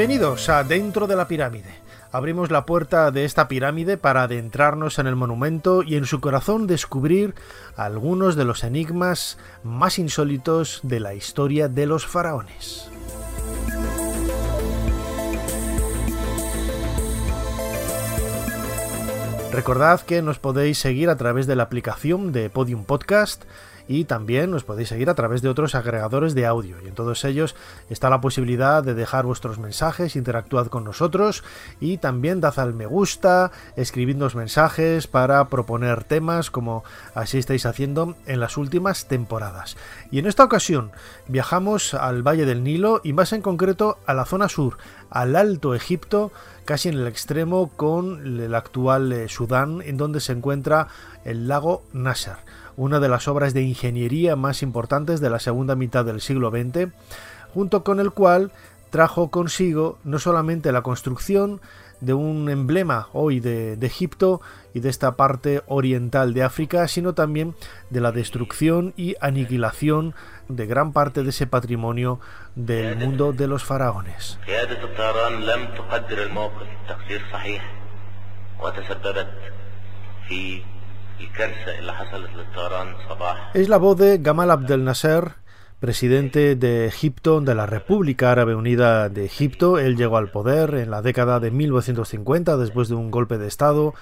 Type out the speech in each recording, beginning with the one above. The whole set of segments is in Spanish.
Bienvenidos a Dentro de la Pirámide. Abrimos la puerta de esta pirámide para adentrarnos en el monumento y en su corazón descubrir algunos de los enigmas más insólitos de la historia de los faraones. Recordad que nos podéis seguir a través de la aplicación de Podium Podcast y también nos podéis seguir a través de otros agregadores de audio y en todos ellos está la posibilidad de dejar vuestros mensajes, interactuad con nosotros y también dad al me gusta, escribidnos mensajes para proponer temas como así estáis haciendo en las últimas temporadas. Y en esta ocasión viajamos al Valle del Nilo y más en concreto a la zona sur, al Alto Egipto, casi en el extremo con el actual eh, Sudán, en donde se encuentra el lago Nasser una de las obras de ingeniería más importantes de la segunda mitad del siglo XX, junto con el cual trajo consigo no solamente la construcción de un emblema hoy de, Egipto y de esta parte oriental de África, sino también de la destrucción y aniquilación de gran parte de ese patrimonio del mundo de los faraones. Es la voz de Gamal Abdel Nasser, presidente de Egipto, de la República Árabe Unida de Egipto. Él llegó al poder en la década de 1950 después de un golpe de Estado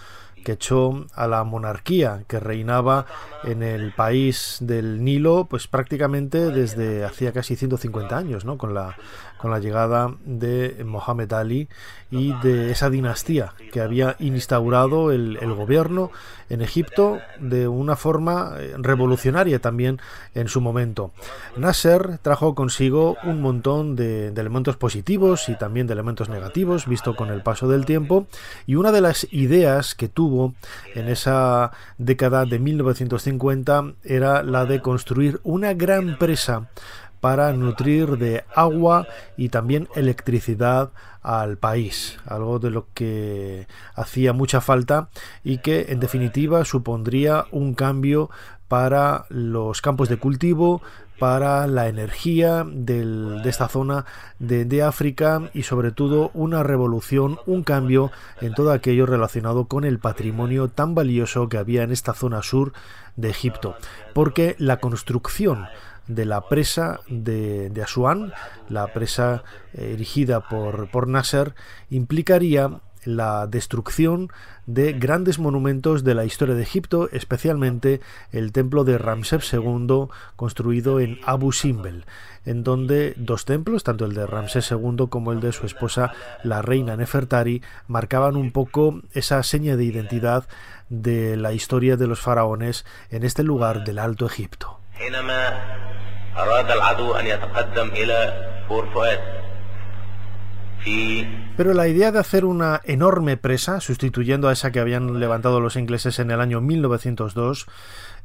que echó a la monarquía que reinaba en el país del Nilo, pues prácticamente desde hacía casi 150 años, ¿no? Con la, con la llegada de Mohamed Ali y de esa dinastía que había instaurado el, gobierno en Egipto de una forma eh, revolucionaria también en su momento. Nasser trajo consigo un montón de, de elementos positivos y también de elementos negativos, visto con el paso del tiempo, y una de las ideas que tuvo en esa década de 1950 era la de construir una gran presa para nutrir de agua y también electricidad al país, algo de lo que hacía mucha falta y que en definitiva supondría un cambio para los campos de cultivo, para la energía de esta zona de, de, África y sobre todo una revolución, un cambio en todo aquello relacionado con el patrimonio tan valioso que había en esta zona sur de Egipto. Porque la construcción de la presa de, de Asuán, la presa eh, erigida por, por Nasser, implicaría la destrucción de grandes monumentos de la historia de Egipto, especialmente el templo de Ramsés II construido en Abu Simbel, en donde dos templos, tanto el de Ramsés II como el de su esposa la reina Nefertari, marcaban un poco esa seña de identidad de la historia de los faraones en este lugar del Alto Egipto. Pero la idea de hacer una enorme presa, sustituyendo a esa que habían levantado los ingleses en el año 1902,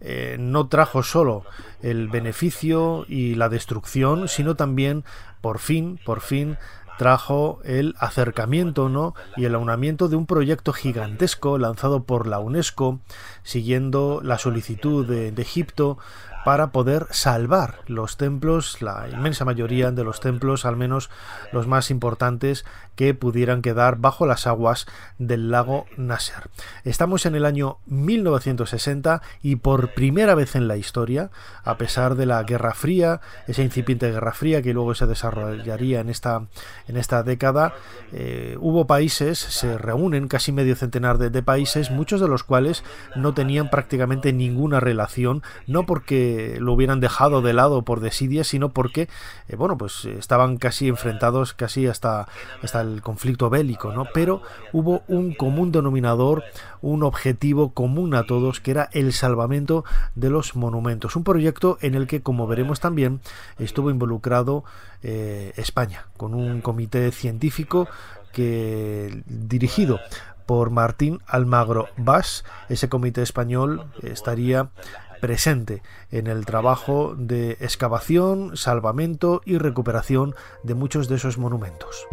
eh, no trajo solo el beneficio y la destrucción, sino también, por fin, por fin, trajo el acercamiento y el aunamiento de un proyecto gigantesco lanzado por la UNESCO, siguiendo la solicitud de Egipto para poder salvar los templos, la inmensa mayoría de los templos, al menos los más importantes, que pudieran quedar bajo las aguas del lago Nasser. Estamos en el año 1960 y por primera vez en la historia, a pesar de la Guerra Fría, esa incipiente Guerra Fría que luego se desarrollaría en esta, en esta década, eh, hubo países, se reúnen casi medio centenar de, de países, muchos de los cuales no tenían prácticamente ninguna relación, no porque porque lo hubieran dejado de lado por desidia, sino porque, eh, bueno, pues estaban casi enfrentados casi hasta, hasta el conflicto bélico, ¿no? Pero hubo un común denominador, un objetivo común a todos, que era el salvamento de los monumentos. Un proyecto en el que, como veremos también, estuvo involucrado eh, España, con un comité científico que dirigido por Martín Almagro Bas, ese comité español estaría presente en el trabajo de excavación, salvamento y recuperación de muchos de esos monumentos.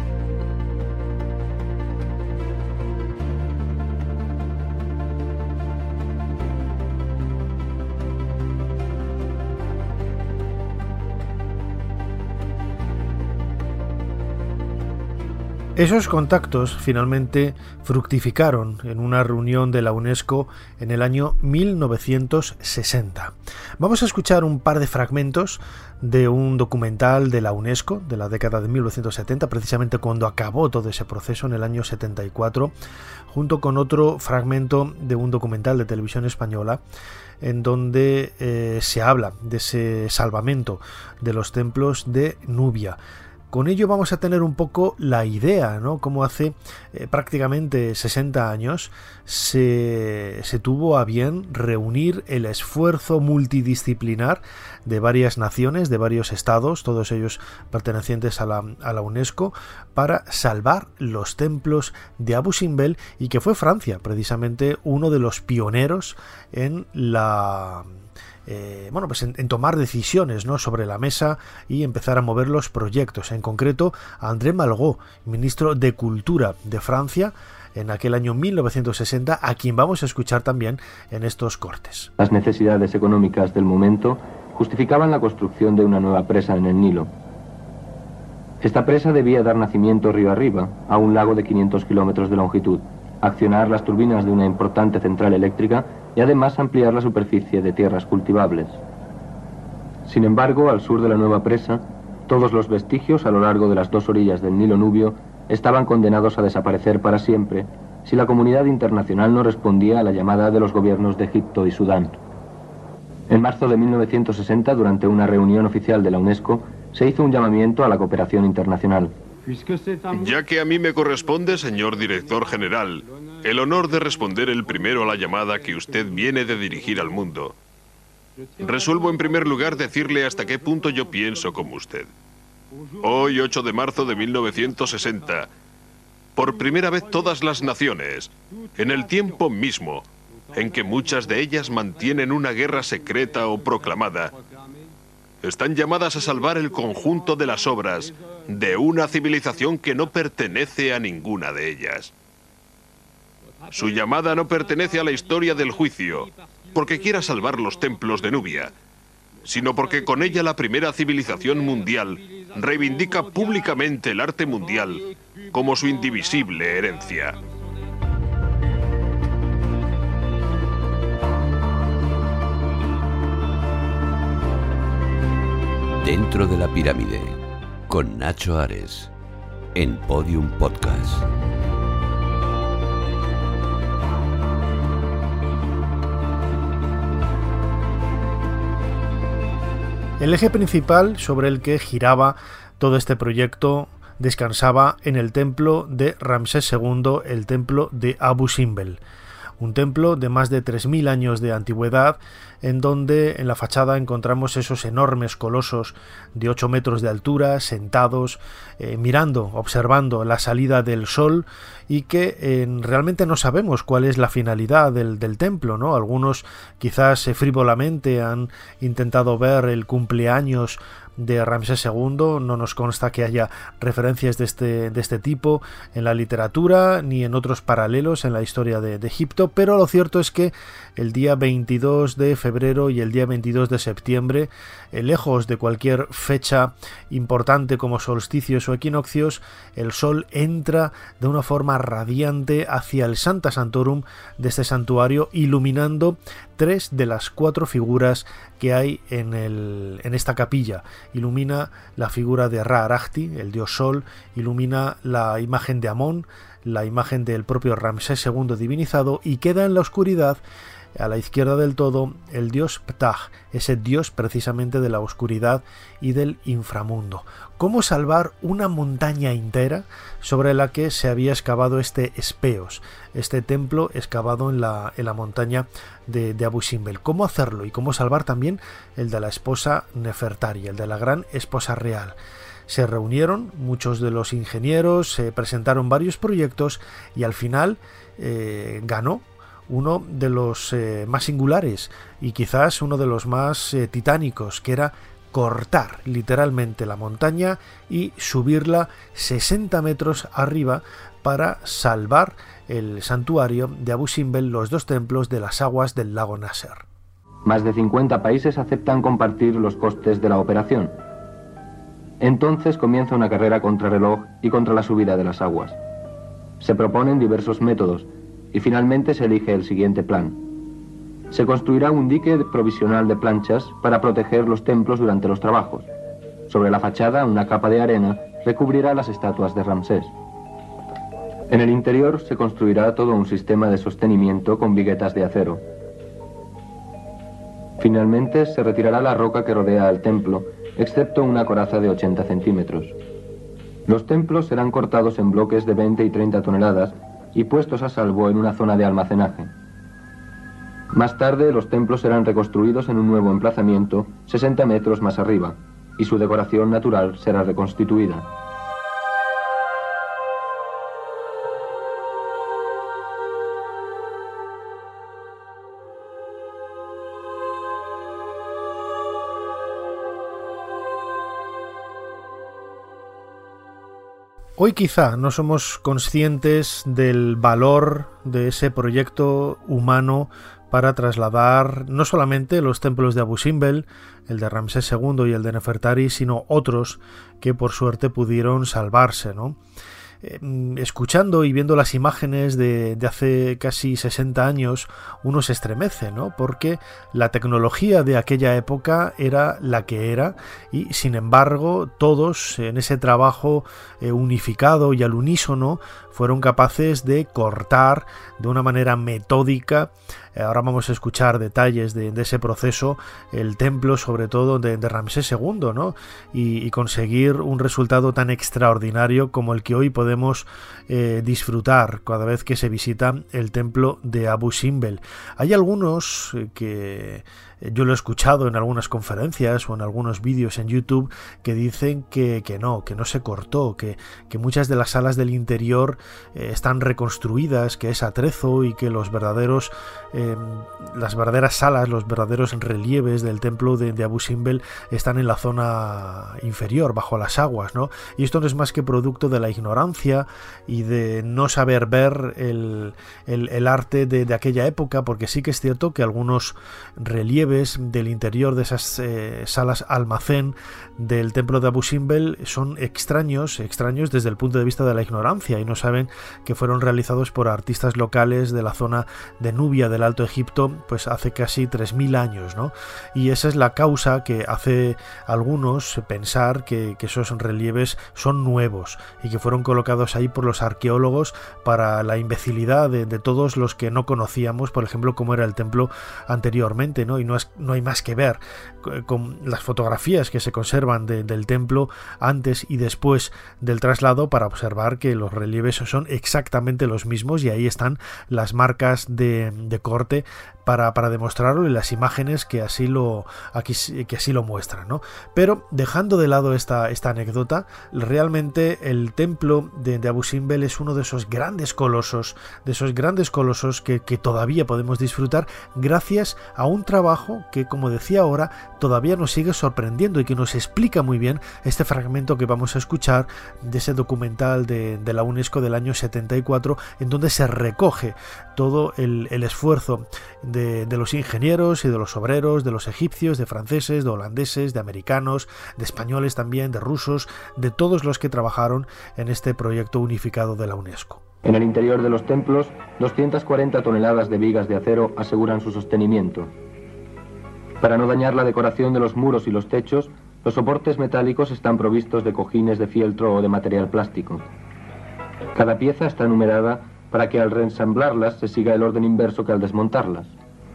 Esos contactos finalmente fructificaron en una reunión de la UNESCO en el año 1960. Vamos a escuchar un par de fragmentos de un documental de la UNESCO de la década de 1970, precisamente cuando acabó todo ese proceso en el año 74, junto con otro fragmento de un documental de televisión española en donde eh, se habla de ese salvamento de los templos de Nubia. Con ello vamos a tener un poco la idea, ¿no? Como hace eh, prácticamente 60 años se, se, tuvo a bien reunir el esfuerzo multidisciplinar de varias naciones, de varios estados, todos ellos pertenecientes a la, a la UNESCO, para salvar los templos de Abu Simbel y que fue Francia precisamente uno de los pioneros en la eh, bueno, pues en, tomar decisiones ¿no? sobre la mesa y empezar a mover los proyectos. En concreto, André Malraux, ministro de Cultura de Francia, en aquel año 1960, a quien vamos a escuchar también en estos cortes. Las necesidades económicas del momento justificaban la construcción de una nueva presa en el Nilo. Esta presa debía dar nacimiento río arriba, a un lago de 500 kilómetros de longitud, accionar las turbinas de una importante central eléctrica y además ampliar la superficie de tierras cultivables. Sin embargo, al sur de la nueva presa, todos los vestigios a lo largo de las dos orillas del Nilo Nubio estaban condenados a desaparecer para siempre si la comunidad internacional no respondía a la llamada de los gobiernos de Egipto y Sudán. En marzo de 1960, durante una reunión oficial de la UNESCO, se hizo un llamamiento a la cooperación internacional. Ya que a mí me corresponde, señor director general, el honor de responder el primero a la llamada que usted viene de dirigir al mundo. Resuelvo en primer lugar decirle hasta qué punto yo pienso como usted. Hoy, 8 de marzo de 1960, por primera vez todas las naciones, en el tiempo mismo en que muchas de ellas mantienen una guerra secreta o proclamada, están llamadas a salvar el conjunto de las obras de una civilización que no pertenece a ninguna de ellas. Su llamada no pertenece a la historia del juicio, porque quiera salvar los templos de Nubia, sino porque con ella la primera civilización mundial reivindica públicamente el arte mundial como su indivisible herencia. Dentro de la pirámide, con Nacho Ares, en Podium Podcast. El eje principal sobre el que giraba todo este proyecto descansaba en el templo de Ramsés II, el templo de Abu Simbel un templo de más de 3.000 años de antigüedad, en donde en la fachada encontramos esos enormes colosos de 8 metros de altura, sentados, eh, mirando, observando la salida del sol y que eh, realmente no sabemos cuál es la finalidad del, del templo, ¿no? Algunos quizás eh, frívolamente han intentado ver el cumpleaños de Ramsés II. No nos consta que haya referencias de este, de este tipo en la literatura ni en otros paralelos en la historia de, Egipto, pero lo cierto es que el día 22 de febrero y el día 22 de septiembre, eh, lejos de cualquier fecha importante como solsticios o equinoccios, el sol entra de una forma radiante hacia el Santa Santorum de este santuario, iluminando tres de las cuatro figuras que hay en, el, en esta capilla. Ilumina la figura de Ra Arachti, el dios sol, ilumina la imagen de Amón, la imagen del propio Ramsés II divinizado y queda en la oscuridad a la izquierda del todo el dios Ptah, ese dios precisamente de la oscuridad y del inframundo. ¿Cómo salvar una montaña entera sobre la que se había excavado este Espeos, este templo excavado en la, en la montaña de, Abu Simbel? ¿Cómo hacerlo y cómo salvar también el de la esposa Nefertari, el de la gran esposa real? se reunieron muchos de los ingenieros, se presentaron varios proyectos y al final eh, ganó uno de los eh, más singulares y quizás uno de los más eh, titánicos, que era cortar literalmente la montaña y subirla 60 metros arriba para salvar el santuario de Abu Simbel, los dos templos de las aguas del lago Nasser. Más de 50 países aceptan compartir los costes de la operación. Entonces comienza una carrera contra reloj y contra la subida de las aguas. Se proponen diversos métodos y finalmente se elige el siguiente plan. Se construirá un dique provisional de planchas para proteger los templos durante los trabajos. Sobre la fachada, una capa de arena recubrirá las estatuas de Ramsés. En el interior se construirá todo un sistema de sostenimiento con viguetas de acero. Finalmente se retirará la roca que rodea al templo excepto una coraza de 80 centímetros. Los templos serán cortados en bloques de 20 y 30 toneladas y puestos a salvo en una zona de almacenaje. Más tarde, los templos serán reconstruidos en un nuevo emplazamiento 60 metros más arriba y su decoración natural será reconstituida. Hoy quizá no somos conscientes del valor de ese proyecto humano para trasladar no solamente los templos de Abu Simbel, el de Ramsés II y el de Nefertari, sino otros que por suerte pudieron salvarse, ¿no? Em, escuchando y viendo las imágenes de, hace casi 60 años, uno se estremece, ¿no? Porque la tecnología de aquella época era la que era y sin embargo todos en ese trabajo eh, unificado y al unísono fueron capaces de cortar de una manera metódica ahora vamos a escuchar detalles de, ese proceso, el templo sobre todo de, Ramsés II, ¿no? Y, conseguir un resultado tan extraordinario como el que hoy podemos eh, disfrutar cada vez que se visita el templo de Abu Simbel. Hay algunos eh, que yo lo he escuchado en algunas conferencias o en algunos vídeos en YouTube que dicen que, no, que no se cortó, que, que, muchas de las salas del interior están reconstruidas, que es atrezo y que los verdaderos Em, las verdaderas salas, los verdaderos relieves del templo de, Abu Simbel están en la zona inferior, bajo las aguas, ¿no? Y esto no es más que producto de la ignorancia y de no saber ver el, arte de, aquella época, porque sí que es cierto que algunos relieves del interior de esas eh, salas almacén del templo de Abu Simbel son extraños, extraños desde el punto de vista de la ignorancia y no saben que fueron realizados por artistas locales de la zona de Nubia, de Alto Egipto pues hace casi 3.000 años, ¿no? Y esa es la causa que hace algunos pensar que, esos relieves son nuevos y que fueron colocados ahí por los arqueólogos para la imbecilidad de, todos los que no conocíamos, por ejemplo, cómo era el templo anteriormente, ¿no? Y no, no hay más que ver con las fotografías que se conservan del templo antes y después del traslado para observar que los relieves son exactamente los mismos y ahí están las marcas de, corte para, para demostrarlo y las imágenes que así lo, que así lo muestran. ¿no? Pero dejando de lado esta, esta anécdota, realmente el templo de, de, Abu Simbel es uno de esos grandes colosos, de esos grandes colosos que todavía podemos disfrutar gracias a un trabajo que, como decía ahora, todavía nos sigue sorprendiendo y que nos explica muy bien este fragmento que vamos a escuchar de ese documental de, de la UNESCO del año 74, en donde se recoge todo el, esfuerzo de, los ingenieros y de los obreros, de los egipcios, de franceses, de holandeses, de americanos, de españoles también, de rusos, de todos los que trabajaron en este proyecto unificado de la UNESCO. En el interior de los templos, 240 toneladas de vigas de acero aseguran su sostenimiento. Para no dañar la decoración de los muros y los techos, los soportes metálicos están provistos de cojines de fieltro o de material plástico. Cada pieza está numerada para que al reensamblarlas se siga el orden inverso que al desmontarlas.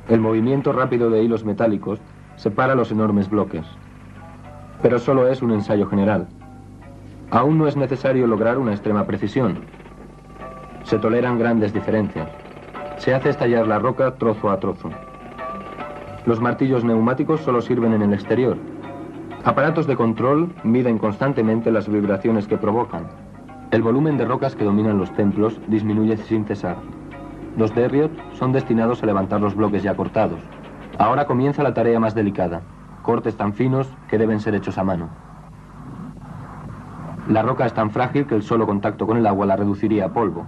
El movimiento rápido de hilos metálicos separa los enormes bloques. Pero solo es un ensayo general. Aún no es necesario lograr una extrema precisión. Se toleran grandes diferencias. Se hace estallar la roca trozo a trozo. Los martillos neumáticos solo sirven en el exterior. Aparatos de control miden constantemente las vibraciones que provocan. El volumen de rocas que dominan los templos disminuye sin cesar. Los Derriot son destinados a levantar los bloques ya cortados. Ahora comienza la tarea más delicada, cortes tan finos que deben ser hechos a mano. La roca es tan frágil que el solo contacto con el agua la reduciría a polvo.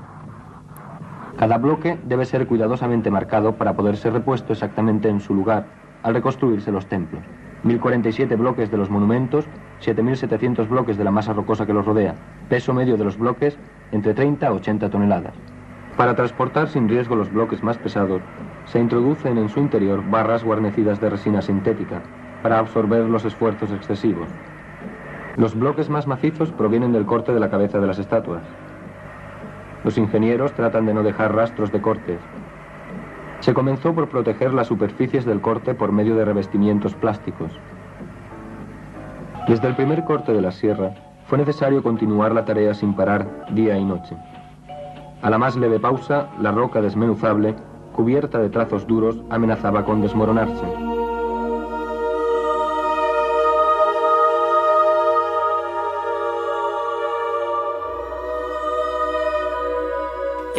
Cada bloque debe ser cuidadosamente marcado para poder ser repuesto exactamente en su lugar al reconstruirse los templos. 1047 bloques de los monumentos, 7700 bloques de la masa rocosa que los rodea, peso medio de los bloques entre 30 a 80 toneladas. Para transportar sin riesgo los bloques más pesados, se introducen en su interior barras guarnecidas de resina sintética para absorber los esfuerzos excesivos. Los bloques más macizos provienen del corte de la cabeza de las estatuas. Los ingenieros tratan de no dejar rastros de cortes. Se comenzó por proteger las superficies del corte por medio de revestimientos plásticos. Desde el primer corte de la sierra, fue necesario continuar la tarea sin parar día y noche. A la más leve pausa, la roca desmenuzable, cubierta de trazos duros, amenazaba con desmoronarse.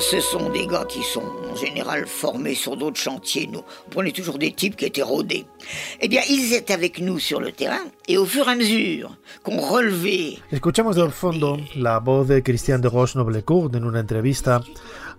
Ce sont des gars qui sont en général formés sur d'autres chantiers. Nous prenons toujours des types qui étaient rodés. Eh bien, ils étaient avec nous sur le terrain et au fur et à mesure qu'on relevait. Escuchamos de fondo la voz de Christian de Roche-Noblecourt en una entrevista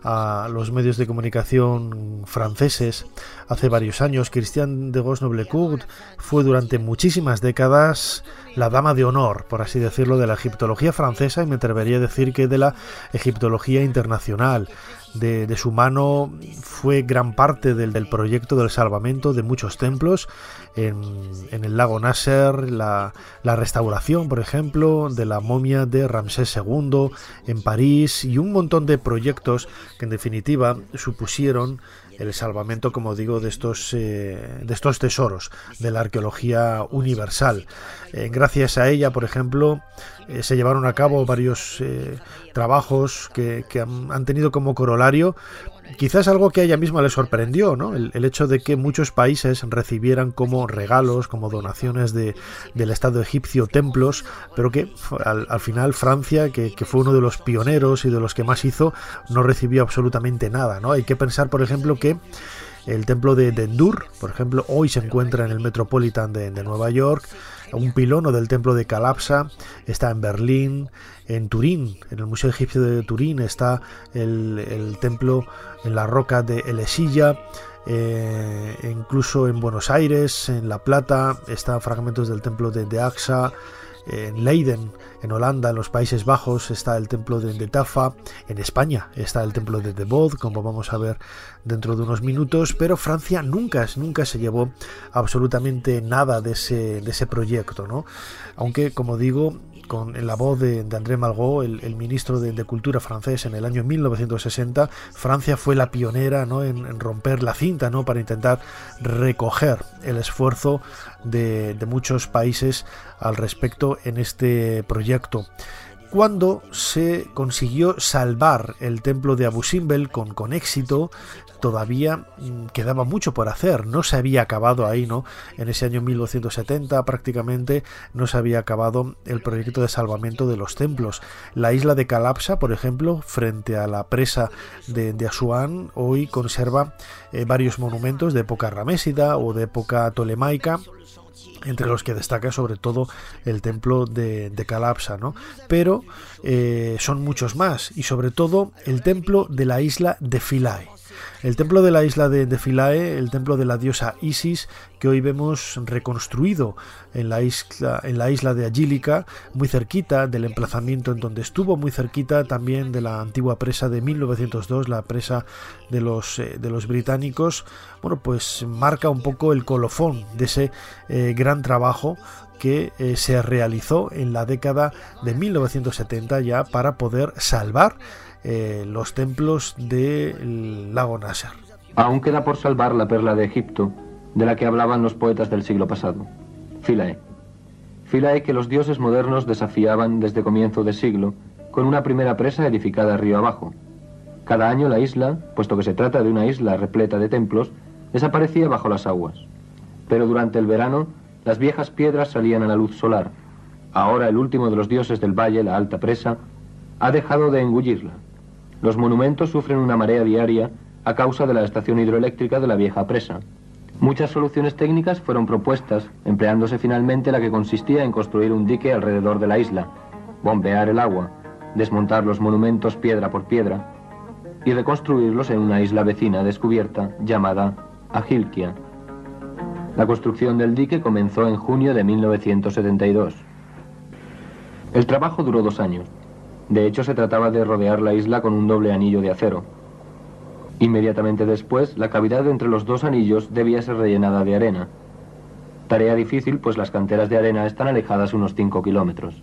a los medios de comunicación franceses hace varios años. Christian de Gauche-Noblecourt fue durante muchísimas décadas la dama de honor, por así decirlo, de la egiptología francesa y me atrevería a decir que de la egiptología internacional. De, su mano fue gran parte del, del, proyecto del salvamento de muchos templos en, el lago Nasser, la, la, restauración, por ejemplo, de la momia de Ramsés II en París y un montón de proyectos que en definitiva supusieron el salvamento, como digo, de estos, eh, de estos tesoros de la arqueología universal. Eh, gracias a ella, por ejemplo, eh, se llevaron a cabo varios trabajos que, han, tenido como corolario quizás algo que a ella misma le sorprendió, ¿no? El, hecho de que muchos países recibieran como regalos, como donaciones de, del Estado egipcio templos, pero que al, final Francia, que, que, fue uno de los pioneros y de los que más hizo, no recibió absolutamente nada, ¿no? Hay que pensar, por ejemplo, que el templo de Dendur, por ejemplo, hoy se encuentra en el Metropolitan de, Nueva York. Un pilono del templo de Calapsa está en Berlín, en Turín, en el Museo Egipcio de Turín está el, templo en la roca de Elesilla. Eh, incluso en Buenos Aires, en La Plata, están fragmentos del templo de, de Axa. En Leiden, en Holanda, en los Países Bajos, está el templo de, Tafa. En España está el templo de Debod, como vamos a ver dentro de unos minutos. Pero Francia nunca, nunca se llevó absolutamente nada de ese, de ese proyecto, ¿no? Aunque, como digo, con la voz de, André Malraux, el, ministro de, Cultura francés en el año 1960, Francia fue la pionera ¿no? en, romper la cinta ¿no? para intentar recoger el esfuerzo de, muchos países al respecto en este proyecto cuando se consiguió salvar el templo de Abu Simbel con, con éxito, todavía mm, quedaba mucho por hacer, no se había acabado ahí, ¿no? En ese año 1270 prácticamente no se había acabado el proyecto de salvamento de los templos. La isla de Calapsa, por ejemplo, frente a la presa de, Asuán, hoy conserva eh, varios monumentos de época ramésida o de época tolemaica entre los que destaca sobre todo el templo de, Calapsa, ¿no? Pero eh, son muchos más, y sobre todo el templo de la isla de Philae. El templo de la isla de, Philae, el templo de la diosa Isis, que hoy vemos reconstruido en la isla, en la isla de Agílica, muy cerquita del emplazamiento en donde estuvo, muy cerquita también de la antigua presa de 1902, la presa de los, eh, de los británicos, bueno, pues marca un poco el colofón de ese eh, gran trabajo que eh, se realizó en la década de 1970 ya para poder salvar eh, los templos del lago Nasser. Aún queda por salvar la perla de Egipto, de la que hablaban los poetas del siglo pasado, Philae. Philae que los dioses modernos desafiaban desde comienzo de siglo, con una primera presa edificada río abajo. Cada año la isla, puesto que se trata de una isla repleta de templos, desaparecía bajo las aguas. Pero durante el verano, las viejas piedras salían a la luz solar. Ahora el último de los dioses del valle, la alta presa, ha dejado de engullirla. Los monumentos sufren una marea diaria a causa de la estación hidroeléctrica de la vieja presa. Muchas soluciones técnicas fueron propuestas, empleándose finalmente la que consistía en construir un dique alrededor de la isla, bombear el agua, desmontar los monumentos piedra por piedra y reconstruirlos en una isla vecina descubierta llamada Agilkia. La construcción del dique comenzó en junio de 1972. El trabajo duró dos años. De hecho, se trataba de rodear la isla con un doble anillo de acero. Inmediatamente después, la cavidad entre los dos anillos debía ser rellenada de arena. Tarea difícil, pues las canteras de arena están alejadas unos 5 kilómetros.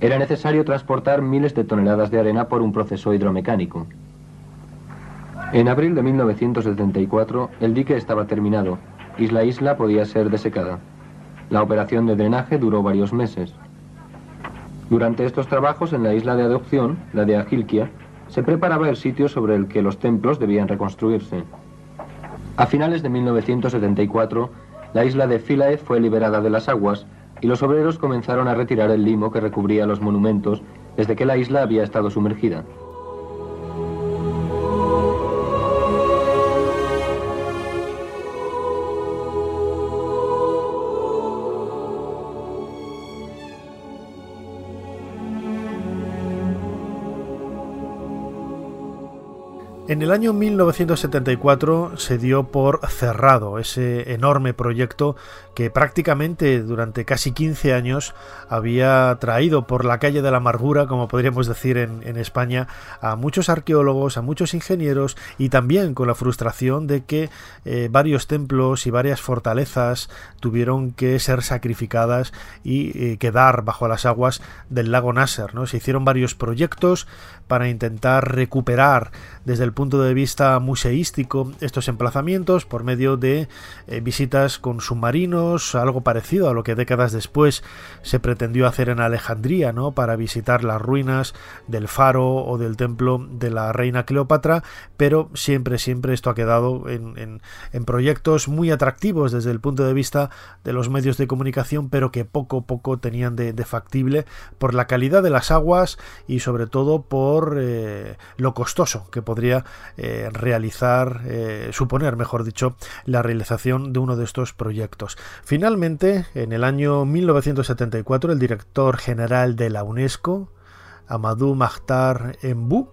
Era necesario transportar miles de toneladas de arena por un proceso hidromecánico. En abril de 1974, el dique estaba terminado y la isla podía ser desecada. La operación de drenaje duró varios meses. Durante estos trabajos en la isla de adopción, la de Agilkia, se preparaba el sitio sobre el que los templos debían reconstruirse. A finales de 1974, la isla de Philae fue liberada de las aguas y los obreros comenzaron a retirar el limo que recubría los monumentos desde que la isla había estado sumergida. En el año 1974 se dio por cerrado ese enorme proyecto que prácticamente durante casi 15 años había traído por la calle de la amargura, como podríamos decir en, España, a muchos arqueólogos, a muchos ingenieros y también con la frustración de que eh, varios templos y varias fortalezas tuvieron que ser sacrificadas y eh, quedar bajo las aguas del lago Nasser. ¿no? Se hicieron varios proyectos para intentar recuperar desde el punto de vista museístico estos emplazamientos por medio de eh, visitas con submarinos, algo parecido a lo que décadas después se pretendió hacer en Alejandría, ¿no? Para visitar las ruinas del faro o del templo de la reina Cleopatra, pero siempre, siempre esto ha quedado en, proyectos muy atractivos desde el punto de vista de los medios de comunicación, pero que poco a poco tenían de, factible por la calidad de las aguas y sobre todo por eh, lo costoso que podría eh, realizar, eh, suponer, mejor dicho, la realización de uno de estos proyectos. Finalmente, en el año 1974, el director general de la UNESCO, Amadou Mahtar Mbou,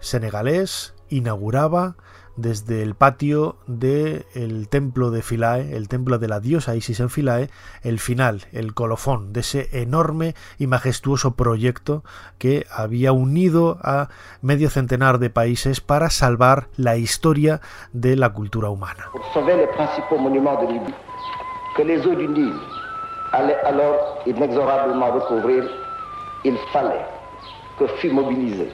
senegalés, inauguraba desde el patio del templo de Philae, el templo de la diosa Isis en Philae, el final, el colofón de ese enorme y majestuoso proyecto que había unido a medio centenar de países para salvar la historia de la cultura humana. allaient alors inexorablement recouvrir, que fût mobilisé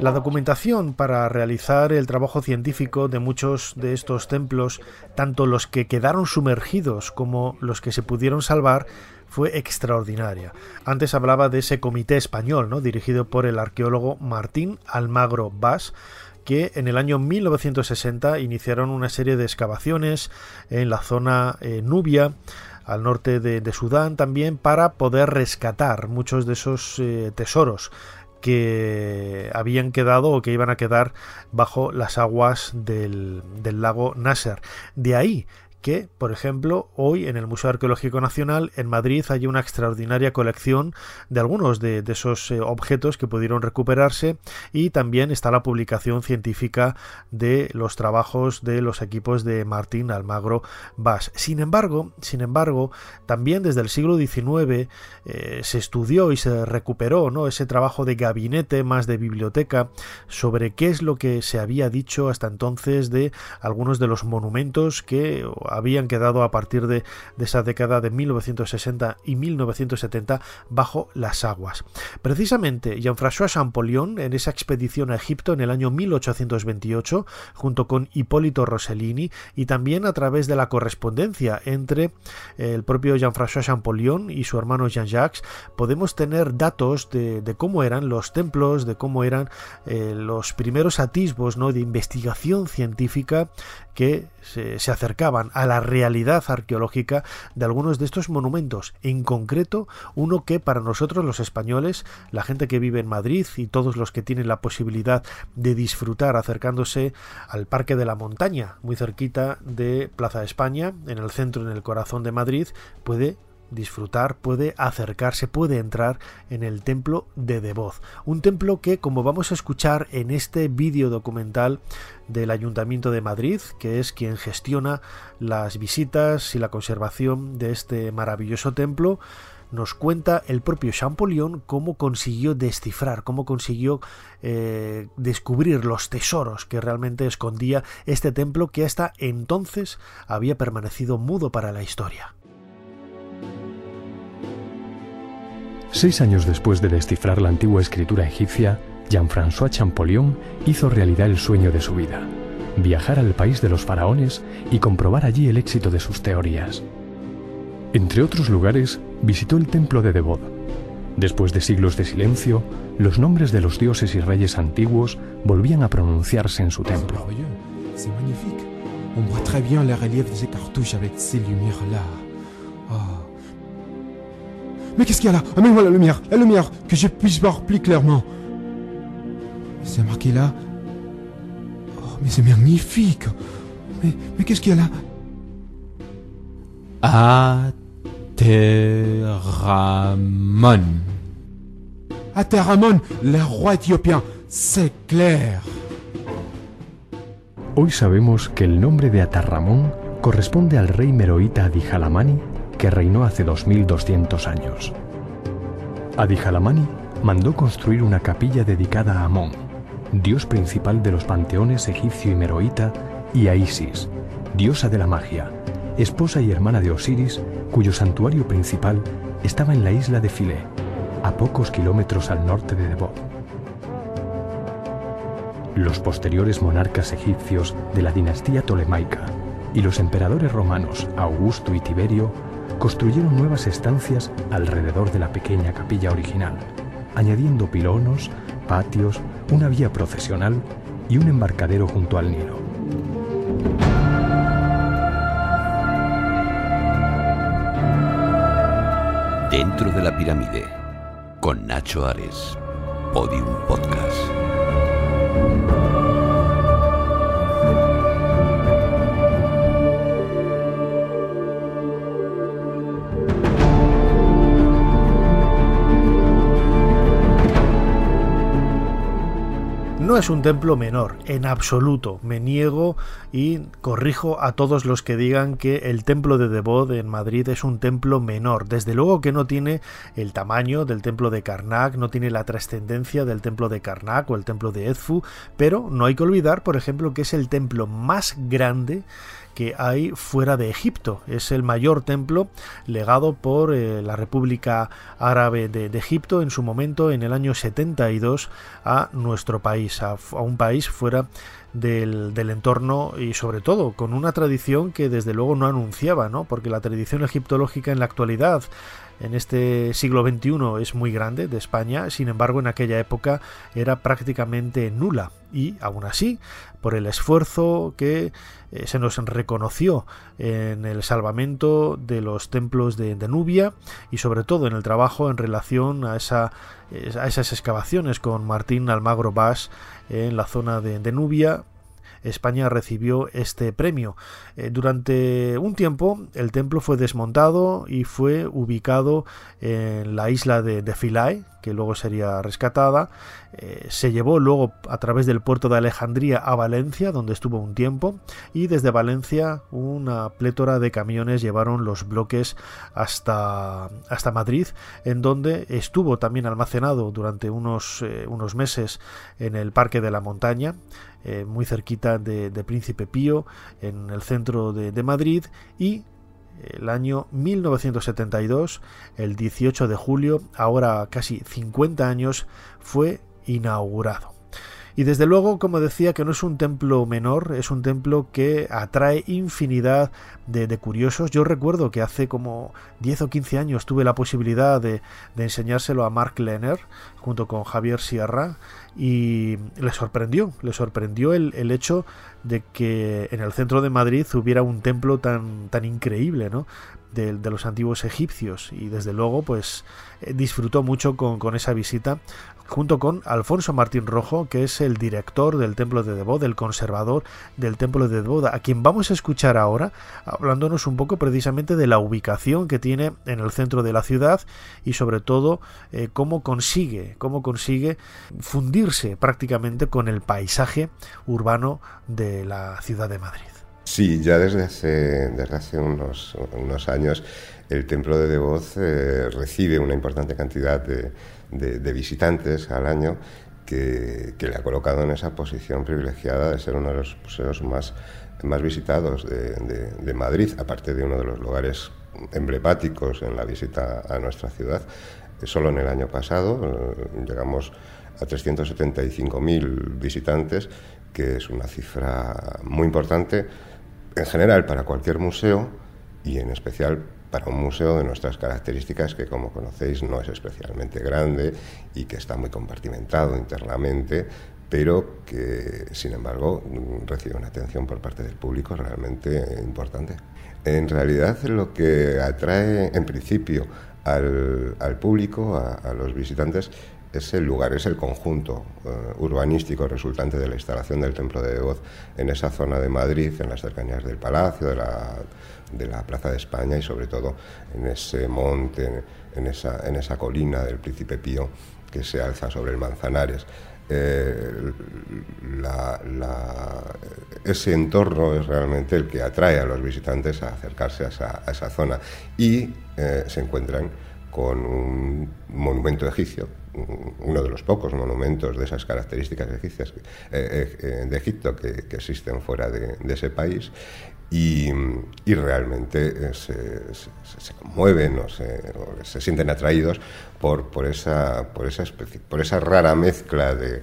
la documentación para realizar el trabajo científico de muchos de estos templos, tanto los que quedaron sumergidos como los que se pudieron salvar, fue extraordinaria. Antes hablaba de ese comité español, ¿no? dirigido por el arqueólogo Martín Almagro Bas, que en el año 1960 iniciaron una serie de excavaciones en la zona eh, Nubia, al norte de, Sudán también, para poder rescatar muchos de esos eh, tesoros que habían quedado o que iban a quedar bajo las aguas del, del lago Nasser. De ahí que, por ejemplo, hoy en el Museo Arqueológico Nacional en Madrid hay una extraordinaria colección de algunos de, esos eh, objetos que pudieron recuperarse y también está la publicación científica de los trabajos de los equipos de Martín Almagro Bas. Sin embargo, sin embargo, también desde el siglo XIX eh, se estudió y se recuperó ¿no? ese trabajo de gabinete más de biblioteca sobre qué es lo que se había dicho hasta entonces de algunos de los monumentos que habían quedado a partir de, esa década de 1960 y 1970 bajo las aguas. Precisamente Jean-François Champollion en esa expedición a Egipto en el año 1828 junto con Hipólito Rossellini y también a través de la correspondencia entre el propio Jean-François Champollion y su hermano Jean-Jacques podemos tener datos de, cómo eran los templos, de cómo eran eh, los primeros atisbos de investigación científica que se, acercaban a la realidad arqueológica de algunos de estos monumentos, en concreto uno que para nosotros los españoles, la gente que vive en Madrid y todos los que tienen la posibilidad de disfrutar acercándose al Parque de la Montaña, muy cerquita de Plaza de España, en el centro, en el corazón de Madrid, puede disfrutar, puede acercarse, puede entrar en el templo de Devoz. Un templo que, como vamos a escuchar en este vídeo documental del Ayuntamiento de Madrid, que es quien gestiona las visitas y la conservación de este maravilloso templo, nos cuenta el propio Champollion cómo consiguió descifrar, cómo consiguió eh, descubrir los tesoros que realmente escondía este templo que hasta entonces había permanecido mudo para la historia. Seis años después de descifrar la antigua escritura egipcia, Jean-François Champollion hizo realidad el sueño de su vida, viajar al país de los faraones y comprobar allí el éxito de sus teorías. Entre otros lugares, visitó el templo de Debod. Después de siglos de silencio, los nombres de los dioses y reyes antiguos volvían a pronunciarse en su templo. Mais qu'est-ce qu'il y a là? Amène-moi la lumière, la lumière, que je puisse voir plus clairement. C'est marqué là. Oh, mais c'est magnifique. Mais, mais qu'est-ce qu'il y a là? Ateramon. Ateramon, le roi éthiopien, c'est clair. Hoy sabemos que el nombre de Atarramón corresponde al rey meroíta Adijalamani que reinó hace 2200 años. Adijalamani mandó construir una capilla dedicada a Amón, dios principal de los panteones egipcio y meroíta, y a Isis, diosa de la magia, esposa y hermana de Osiris, cuyo santuario principal estaba en la isla de Filé, a pocos kilómetros al norte de Debod. Los posteriores monarcas egipcios de la dinastía tolemaica y los emperadores romanos Augusto y Tiberio construyeron nuevas estancias alrededor de la pequeña capilla original, añadiendo pilonos, patios, una vía procesional y un embarcadero junto al Nilo. Dentro de la pirámide, con Nacho Ares, Podium Podcast. Es un templo menor, en absoluto. Me niego y corrijo a todos los que digan que el templo de Debod en Madrid es un templo menor. Desde luego que no tiene el tamaño del templo de Karnak, no tiene la trascendencia del templo de Karnak o el templo de Edfu, pero no hay que olvidar, por ejemplo, que es el templo más grande que hay fuera de Egipto. Es el mayor templo legado por eh, la República Árabe de, Egipto en su momento, en el año 72, a nuestro país, a, un país fuera del, del, entorno y sobre todo con una tradición que desde luego no anunciaba, ¿no? porque la tradición egiptológica en la actualidad en este siglo XXI es muy grande de España, sin embargo en aquella época era prácticamente nula. Y aún así por el esfuerzo que eh, se nos reconoció en el salvamento de los templos de, Nubia y sobre todo en el trabajo en relación a, esa, a esas excavaciones con Martín Almagro Bas en la zona de, de Nubia España recibió este premio. Eh, durante un tiempo el templo fue desmontado y fue ubicado en la isla de, de que luego sería rescatada. Eh, se llevó luego a través del puerto de Alejandría a Valencia, donde estuvo un tiempo, y desde Valencia una plétora de camiones llevaron los bloques hasta, hasta Madrid, en donde estuvo también almacenado durante unos, eh, unos meses en el Parque de la Montaña, eh, muy cerquita de, Príncipe Pío, en el centro de, de Madrid, y el año 1972, el 18 de julio, ahora casi 50 años, fue inaugurado. Y desde luego, como decía, que no es un templo menor, es un templo que atrae infinidad de, curiosos. Yo recuerdo que hace como 10 o 15 años tuve la posibilidad de, enseñárselo a Mark Lenner junto con Javier Sierra y le sorprendió, le sorprendió el, el, hecho de que en el centro de Madrid hubiera un templo tan, tan increíble, ¿no? De, de los antiguos egipcios y desde luego pues eh, disfrutó mucho con, con esa visita junto con Alfonso Martín Rojo, que es el director del Templo de Debod, el conservador del Templo de Debod, a quien vamos a escuchar ahora, hablándonos un poco precisamente de la ubicación que tiene en el centro de la ciudad y sobre todo eh, cómo consigue, cómo consigue fundirse prácticamente con el paisaje urbano de la ciudad de Madrid. Sí, ya desde hace, desde hace unos, unos años el templo de Devoz eh, recibe una importante cantidad de, de, visitantes al año que, le ha colocado en esa posición privilegiada de ser uno de los museos más, más visitados de, Madrid, aparte de uno de los lugares emblemáticos en la visita a nuestra ciudad. Solo en el año pasado eh, llegamos a 375.000 visitantes, que es una cifra muy importante en general para cualquier museo y en especial para un museo de nuestras características, que como conocéis no es especialmente grande y que está muy compartimentado internamente, pero que sin embargo recibe una atención por parte del público realmente importante. En realidad lo que atrae en principio al, público, a, los visitantes, es el lugar, es el conjunto eh, urbanístico resultante de la instalación del Templo de Voz en esa zona de Madrid, en las cercanías del Palacio, de la de la Plaza de España y sobre todo en ese monte, en esa, en esa colina del Príncipe Pío que se alza sobre el Manzanares. Eh, ese entorno es realmente el que atrae a los visitantes a acercarse a esa, zona y eh, se encuentran con un monumento egipcio, uno de los pocos monumentos de esas características egipcias eh, de Egipto que, existen fuera de, ese país y, realmente eh, se, conmueven o se, sienten atraídos por, por, esa, por, esa por esa rara mezcla de,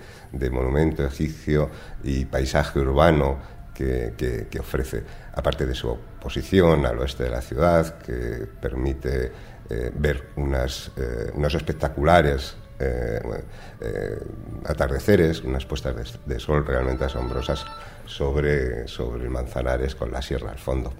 monumento egipcio y paisaje urbano que, que, ofrece, aparte de su posición al oeste de la ciudad, que permite eh, ver unas, eh, unos espectaculares atardeceres, unas puestas de sol realmente asombrosas sobre, sobre Manzanares con la sierra al fondo.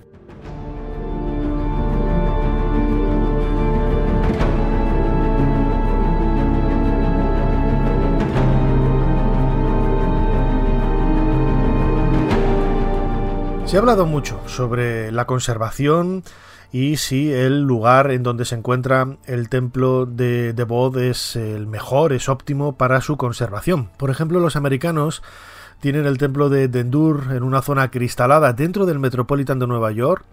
Se ha hablado mucho sobre la conservación y si el lugar en donde se encuentra el templo de, de Bod es el mejor, es óptimo para su conservación. Por ejemplo, los americanos tienen el templo de Dendur en una zona cristalada dentro del Metropolitan de Nueva York,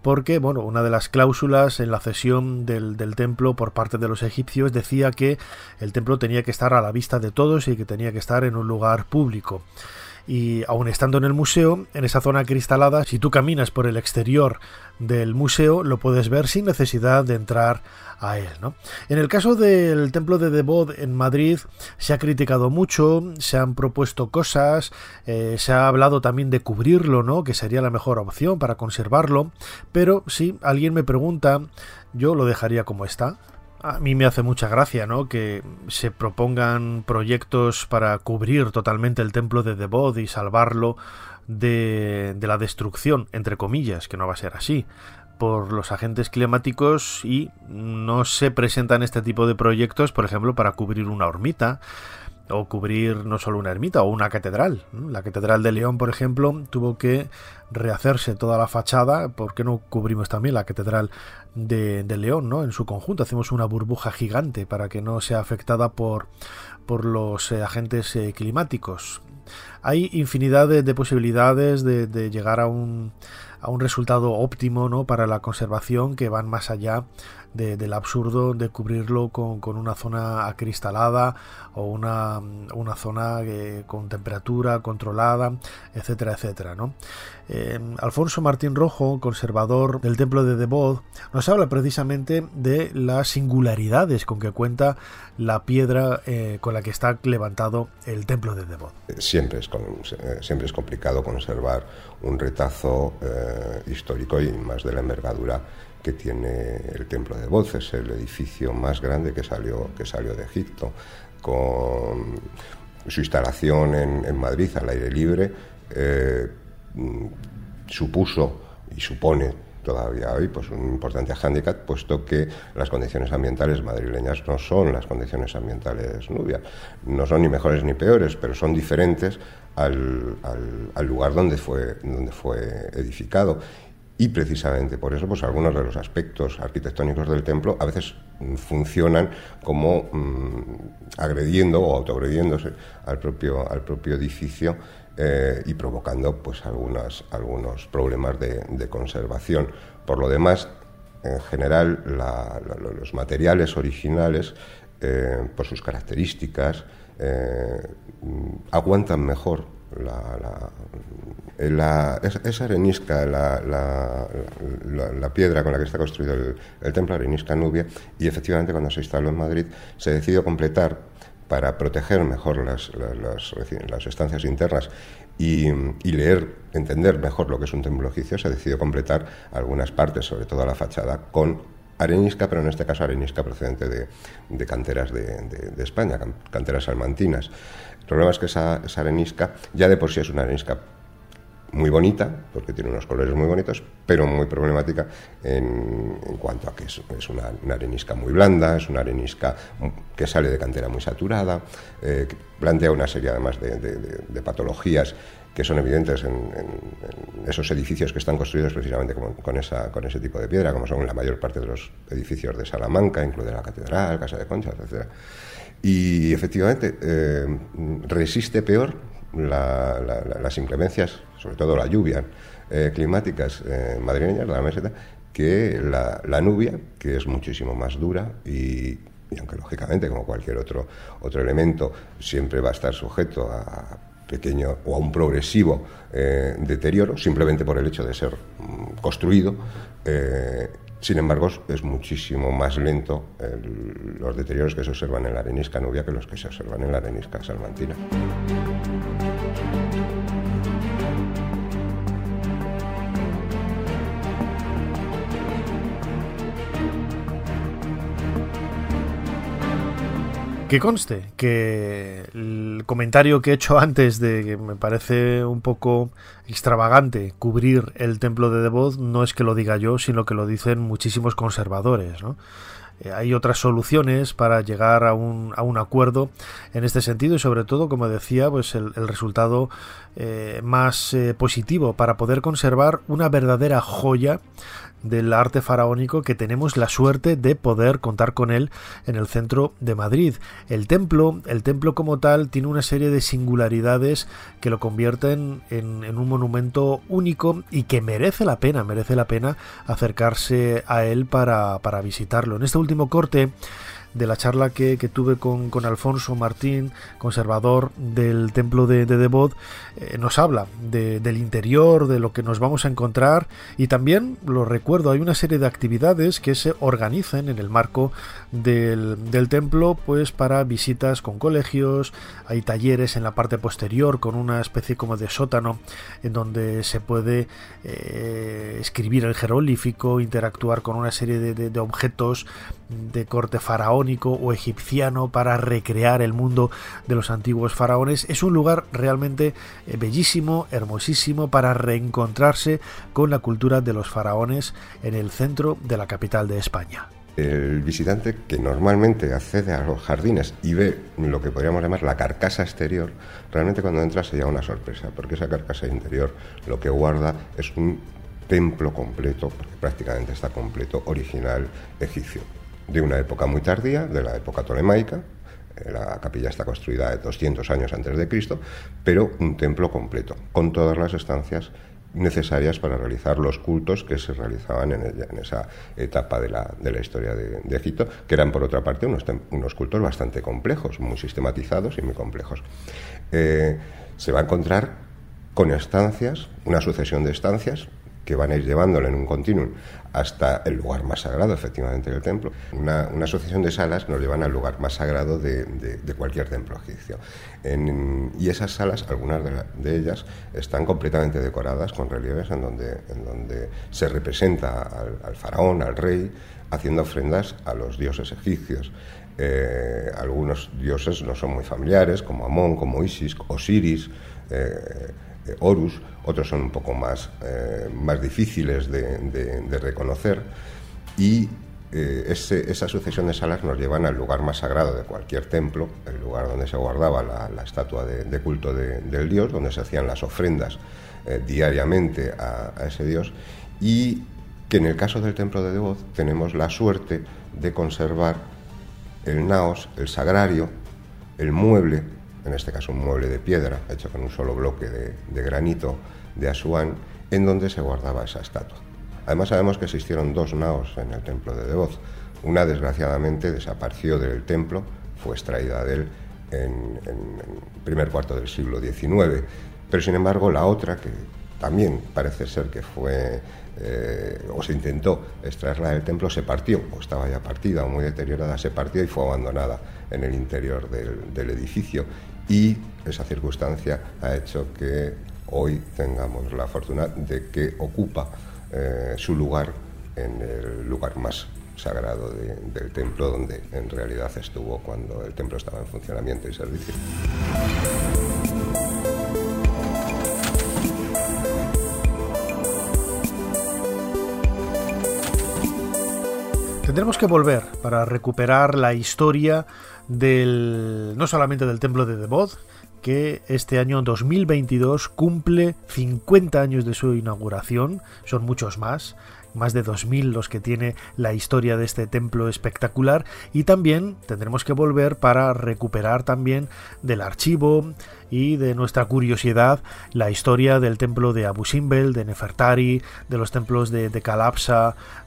porque, bueno, una de las cláusulas en la cesión del, del, templo por parte de los egipcios decía que el templo tenía que estar a la vista de todos y que tenía que estar en un lugar público y aun estando en el museo, en esa zona cristalada, si tú caminas por el exterior del museo, lo puedes ver sin necesidad de entrar a él. ¿no? En el caso del templo de Debod en Madrid se ha criticado mucho, se han propuesto cosas, eh, se ha hablado también de cubrirlo, ¿no? que sería la mejor opción para conservarlo, pero si alguien me pregunta, yo lo dejaría como está a mí me hace mucha gracia, ¿no? Que se propongan proyectos para cubrir totalmente el templo de Debod y salvarlo de, de la destrucción, entre comillas, que no va a ser así, por los agentes climáticos y no se presentan este tipo de proyectos, por ejemplo, para cubrir una hormita o cubrir no solo una ermita o una catedral. La catedral de León, por ejemplo, tuvo que rehacerse toda la fachada. ¿Por qué no cubrimos también la catedral de, León, ¿no? En su conjunto hacemos una burbuja gigante para que no sea afectada por, por los eh, agentes eh, climáticos. Hay infinidad de, posibilidades de, llegar a un, a un resultado óptimo ¿no? para la conservación que van más allá del absurdo de cubrirlo con, una zona acristalada o una, una zona eh, con temperatura controlada, etcétera, etcétera. ¿no? Eh, Alfonso Martín Rojo, conservador del templo de Debod, nos habla precisamente de las singularidades con que cuenta la piedra eh, con la que está levantado el templo de Debod. Siempre es, siempre es complicado conservar un retazo histórico y más de la envergadura que tiene el templo de Debod. Es el edificio más grande que salió, que salió de Egipto, con su instalación en, Madrid al aire libre. Eh, supuso y supone todavía hoy pues un importante hándicap puesto que las condiciones ambientales madrileñas no son las condiciones ambientales nubias no son ni mejores ni peores pero son diferentes al, al lugar donde fue donde fue edificado y precisamente por eso, pues algunos de los aspectos arquitectónicos del templo a veces funcionan como mm, agrediendo o autoagrediéndose al propio, al propio edificio eh, y provocando pues algunos problemas de, conservación. Por lo demás, en general, los materiales originales, eh, por sus características, eh, aguantan mejor la, la, esa arenisca, la, la, piedra con la que está construido el, templo arenisca Nubia, y efectivamente cuando se instaló en Madrid se decidió completar para proteger mejor las, las, estancias internas y, y, leer, entender mejor lo que es un templo egipcio, se decidió completar algunas partes, sobre todo la fachada, con arenisca, pero en este caso arenisca procedente de, de canteras de, de, España, canteras salmantinas. El problema es que esa, arenisca ya de por sí es una arenisca muy bonita, porque tiene unos colores muy bonitos, pero muy problemática en, cuanto a que es, una, arenisca muy blanda, es una arenisca que sale de cantera muy saturada, eh, que plantea una serie además de, patologías que son evidentes en, esos edificios que están construidos precisamente con, ese tipo de piedra, como son la mayor parte de los edificios de Salamanca, incluida la Catedral, Casa de Conchas, etc. Y efectivamente eh, resiste peor las inclemencias, sobre todo las lluvias eh, climáticas eh, madrileñas la meseta, que la, nubia, que es muchísimo más dura y, aunque lógicamente, como cualquier otro, otro elemento, siempre va a estar sujeto a pequeño o a un progresivo eh, deterioro, simplemente por el hecho de ser mm, construido, sin embargo, es muchísimo más lento los deterioros que se observan en la arenisca nubia que los que se observan en la arenisca salmantina. Que conste que el comentario que he hecho antes de que me parece un poco extravagante cubrir el templo de Devot no es que lo diga yo, sino que lo dicen muchísimos conservadores. Eh, hay otras soluciones para llegar a un, a un, acuerdo en este sentido y sobre todo, como decía, pues el, resultado eh, más eh, positivo para poder conservar una verdadera joya del arte faraónico que tenemos la suerte de poder contar con él en el centro de Madrid. El templo, el templo como tal, tiene una serie de singularidades que lo convierten en, un monumento único y que merece la pena, merece la pena acercarse a él para, para visitarlo. En este último corte de la charla que, tuve con, Alfonso Martín, conservador del templo de, de Devot, eh, nos habla del interior, de lo que nos vamos a encontrar y también, lo recuerdo, hay una serie de actividades que se organizan en el marco del, templo pues para visitas con colegios, hay talleres en la parte posterior con una especie como de sótano en donde se puede eh, escribir el jeroglífico, interactuar con una serie de objetos de corte o egipciano para recrear el mundo de los antiguos faraones. Es un lugar realmente eh, bellísimo, hermosísimo para reencontrarse con la cultura de los faraones en el centro de la capital de España. El visitante que normalmente accede a los jardines y ve lo que podríamos llamar la carcasa exterior, realmente cuando entra se lleva una sorpresa, porque esa carcasa interior lo que guarda es un templo completo, porque prácticamente está completo, original egipcio de una época muy tardía, de la época tolemaica. La capilla está construida 200 años antes de Cristo, pero un templo completo, con todas las estancias necesarias para realizar los cultos que se realizaban en, esa etapa de la, de la historia de, Egipto, que eran por otra parte unos, unos, cultos bastante complejos, muy sistematizados y muy complejos. Eh, se va a encontrar con estancias, una sucesión de estancias que van a ir llevándole en un continuum hasta el lugar más sagrado, efectivamente, del templo. Una, una asociación de salas nos llevan al lugar más sagrado de, cualquier templo egipcio. y esas salas, algunas de, ellas, están completamente decoradas con relieves en donde, en donde se representa al, faraón, al rey, haciendo ofrendas a los dioses egipcios. Eh, algunos dioses no son muy familiares, como Amón, como Isis, Osiris. Eh, eh, otros son un poco más, eh, más difíciles de, reconocer y eh, esa sucesión de salas nos llevan al lugar más sagrado de cualquier templo, el lugar donde se guardaba la, estatua de, culto del dios, donde se hacían las ofrendas diariamente a, ese dios y que en el caso del templo de Devoz tenemos la suerte de conservar el naos, el sagrario, el mueble en este caso un mueble de piedra hecho con un solo bloque de, granito de Asuán, en donde se guardaba esa estatua. Además sabemos que existieron dos naos en el templo de Devoz. Una desgraciadamente desapareció del templo, fue extraída de él en, el primer cuarto del siglo XIX, pero sin embargo la otra, que también parece ser que fue eh, o se intentó extraerla del templo, se partió, o estaba ya partida o muy deteriorada, se partió y fue abandonada en el interior del edificio y esa circunstancia ha hecho que hoy tengamos la fortuna de que ocupa eh, su lugar en el lugar más sagrado del templo donde en realidad estuvo cuando el templo estaba en funcionamiento y servicio. Tendremos que volver para recuperar la historia del no solamente del templo de Devot, que este año 2022 cumple 50 años de su inauguración, son muchos más, más de 2.000 los que tiene la historia de este templo espectacular. Y también tendremos que volver para recuperar también del archivo y de nuestra curiosidad la historia del templo de Abu Simbel, de Nefertari, de los templos de, de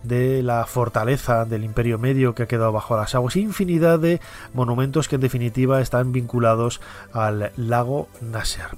de la fortaleza del Imperio Medio que ha quedado bajo las aguas, infinidad de monumentos que en definitiva están vinculados al lago Nasser.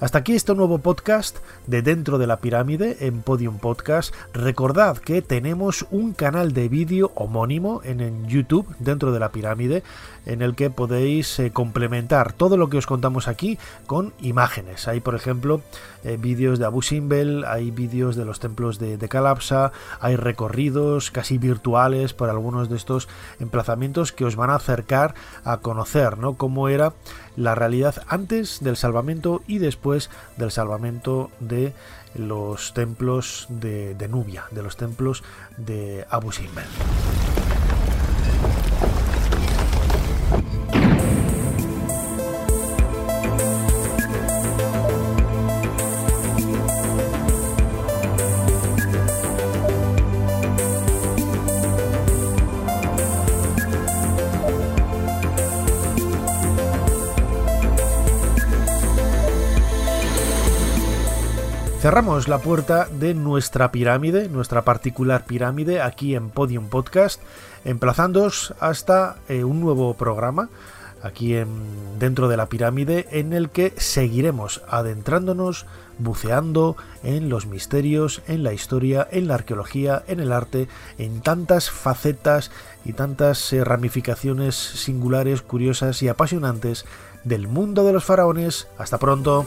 Hasta aquí este nuevo podcast de Dentro de la Pirámide en Podium Podcast. Recordad que tenemos un canal de vídeo homónimo en, YouTube dentro de la pirámide en el que podéis eh, complementar todo lo que os contamos aquí con imágenes. Hay, por ejemplo, eh, vídeos de Abu Simbel, hay vídeos de los templos de, de Calapsa, hay recorridos casi virtuales por algunos de estos emplazamientos que os van a acercar a conocer ¿no? cómo era la realidad antes del salvamento y después del salvamento de los templos de, de Nubia, de los templos de Abu Simbel. Cerramos la puerta de nuestra pirámide, nuestra particular pirámide, aquí en Podium Podcast, emplazándoos hasta eh, un nuevo programa aquí en, dentro de la pirámide en el que seguiremos adentrándonos, buceando en los misterios, en la historia, en la arqueología, en el arte, en tantas facetas y tantas eh, ramificaciones singulares, curiosas y apasionantes del mundo de los faraones. Hasta pronto.